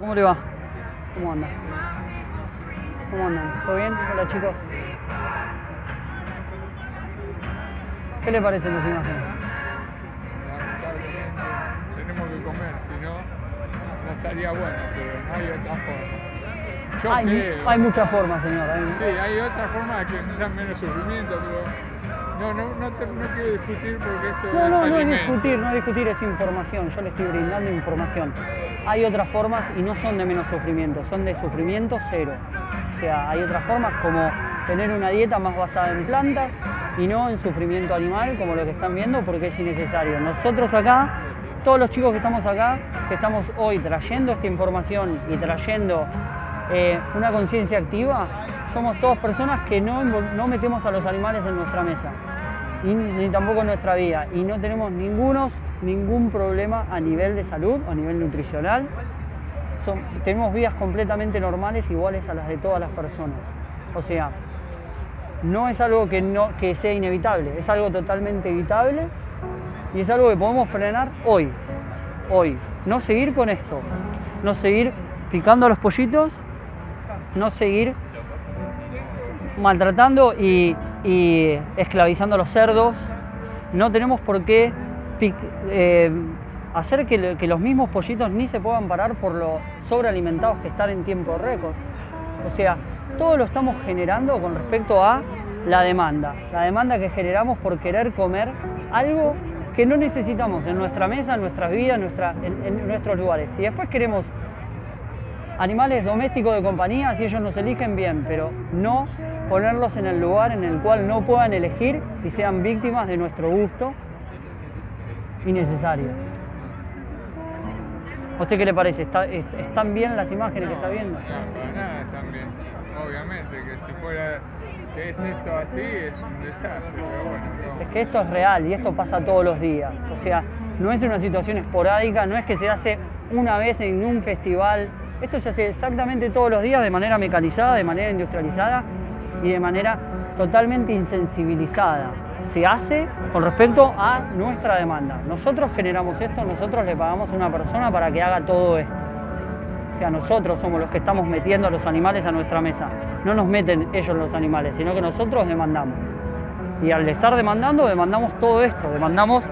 ¿Cómo le va? ¿Cómo anda? ¿Cómo andan? ¿Todo bien? Hola chicos. ¿Qué le parecen las imágenes? Tenemos que comer, si no, no estaría bueno, pero no hay otra forma. Yo Hay, creo. hay muchas formas, señor. hay- Sí, hay otra forma que sean menos sufrimiento, pero no, no, no, te- no quiero discutir porque esto No, es no, no es discutir, no es discutir, es información. Yo le estoy brindando información. Hay otras formas y no son de menos sufrimiento, son de sufrimiento cero. O sea, hay otras formas como tener una dieta más basada en plantas y no en sufrimiento animal, como lo que están viendo, porque es innecesario. Nosotros acá, todos los chicos que estamos acá, que estamos hoy trayendo esta información y trayendo eh, una conciencia activa, somos todas personas que no, no metemos a los animales en nuestra mesa y ni tampoco nuestra vida y no tenemos ningunos, ningún problema a nivel de salud a nivel nutricional. Tenemos vidas completamente normales iguales a las de todas las personas. O sea, no es algo que, no, que sea inevitable, es algo totalmente evitable y es algo que podemos frenar hoy, hoy. No seguir con esto, no seguir picando los pollitos, no seguir maltratando y, y esclavizando a los cerdos. No tenemos por qué eh, hacer que, los mismos pollitos ni se puedan parar por lo sobrealimentados que están en tiempo récord. O sea, todo lo estamos generando con respecto a la demanda. La demanda que generamos por querer comer algo que no necesitamos en nuestra mesa, en nuestras vidas, nuestra- en- en nuestros lugares. Y después queremos animales domésticos de compañía, si ellos nos eligen bien, pero no ponerlos en el lugar en el cual no puedan elegir y sean víctimas de nuestro gusto innecesario. ¿A usted qué le parece? ¿Está- es- ¿Están bien las imágenes que está viendo? No, para nada están bien. Obviamente que si fuera que es esto así es un desastre, pero bueno, no. Es que esto es real y esto pasa todos los días. O sea, no es una situación esporádica, no es que se hace una vez en un festival. Esto se hace exactamente todos los días de manera mecanizada, de manera industrializada y de manera totalmente insensibilizada. Se hace con respecto a nuestra demanda. Nosotros generamos esto, nosotros le pagamos a una persona para que haga todo esto. O sea, nosotros somos los que estamos metiendo a los animales a nuestra mesa. No nos meten ellos los animales, sino que nosotros demandamos. Y al estar demandando, demandamos todo esto, demandamos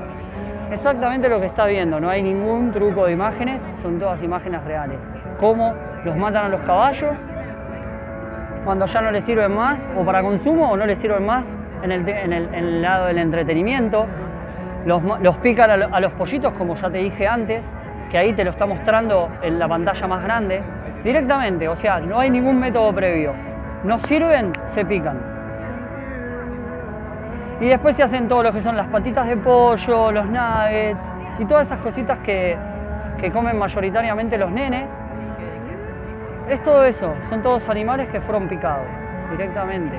exactamente lo que está viendo. No hay ningún truco de imágenes, son todas imágenes reales. Cómo los matan a los caballos, cuando ya no les sirven más, o para consumo, o no les sirven más en el, lado del entretenimiento. Los, pican a los pollitos, como ya te dije antes, que ahí te lo está mostrando en la pantalla más grande, directamente, o sea, no hay ningún método previo. No sirven, se pican. Y después se hacen todo lo que son las patitas de pollo, los nuggets y todas esas cositas que, que comen mayoritariamente los nenes. Es todo eso, son todos animales que fueron picados directamente.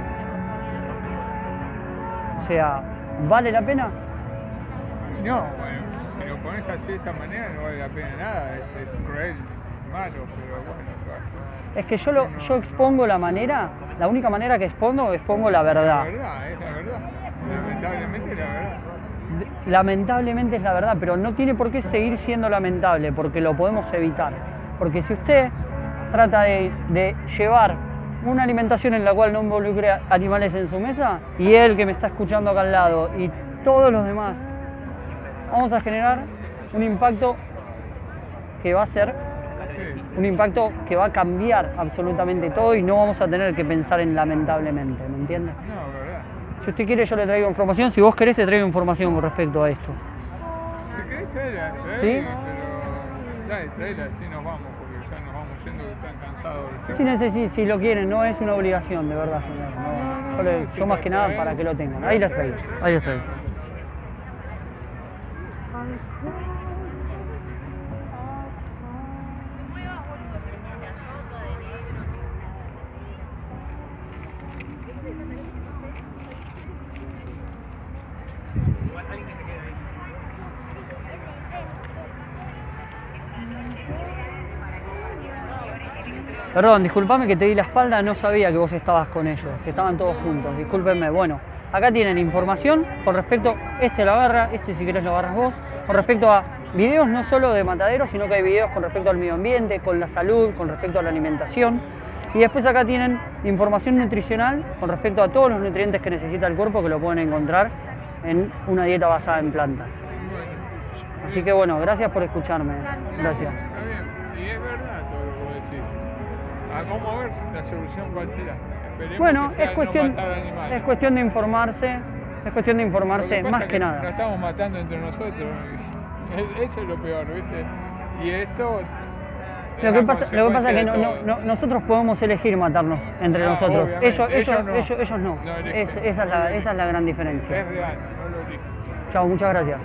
O sea, ¿vale la pena? No, bueno, si lo pones así de esa manera no vale la pena nada, es, es cruel, malo, pero bueno, ¿qué va a hacer? Es que yo, lo, yo expongo la manera, la única manera que expongo, expongo la La verdad. verdad, es la verdad. Lamentablemente la verdad. Lamentablemente es la verdad, pero no tiene por qué seguir siendo lamentable, porque lo podemos evitar. Porque si usted trata de, de llevar una alimentación en la cual no involucre animales en su mesa, y él que me está escuchando acá al lado, y todos los demás, vamos a generar un impacto que va a ser un impacto que va a cambiar absolutamente todo y no vamos a tener que pensar en lamentablemente, ¿me entiende? No. Si usted quiere yo le traigo información, si vos querés te traigo información con respecto a esto. Si querés traerla, ¿Sí? pero dale, traerla, así nos vamos, porque ya nos vamos yendo que están cansados. Si, chicos. necesi- si lo quieren, no es una obligación, de verdad, señor. no. yo, le- yo más que nada para que lo tengan. Ahí las traigo, ahí las traigo. Perdón, discúlpame que te di la espalda, no sabía que vos estabas con ellos, que estaban todos juntos, discúlpenme. Bueno, acá tienen información con respecto, este lo agarra, este si querés lo agarras vos, con respecto a videos no solo de mataderos, sino que hay videos con respecto al medio ambiente, con la salud, con respecto a la alimentación. Y después acá tienen información nutricional con respecto a todos los nutrientes que necesita el cuerpo que lo pueden encontrar en una dieta basada en plantas. Así que bueno, gracias por escucharme. Gracias. Ah, vamos a ver la solución cuál será. Esperemos Bueno, que sea es cuestión, no es cuestión de informarse, es cuestión de informarse más es que Nos nada. estamos matando entre nosotros. Eso es lo peor, ¿viste? Y esto. es Lo que pasa, lo que pasa es que no- nosotros podemos elegir matarnos entre Ah, nosotros. Ellos, ellos, Ellos no. ellos, no. Es- esa, es la, esa es la gran diferencia. Es real, no lo. Chao, muchas gracias.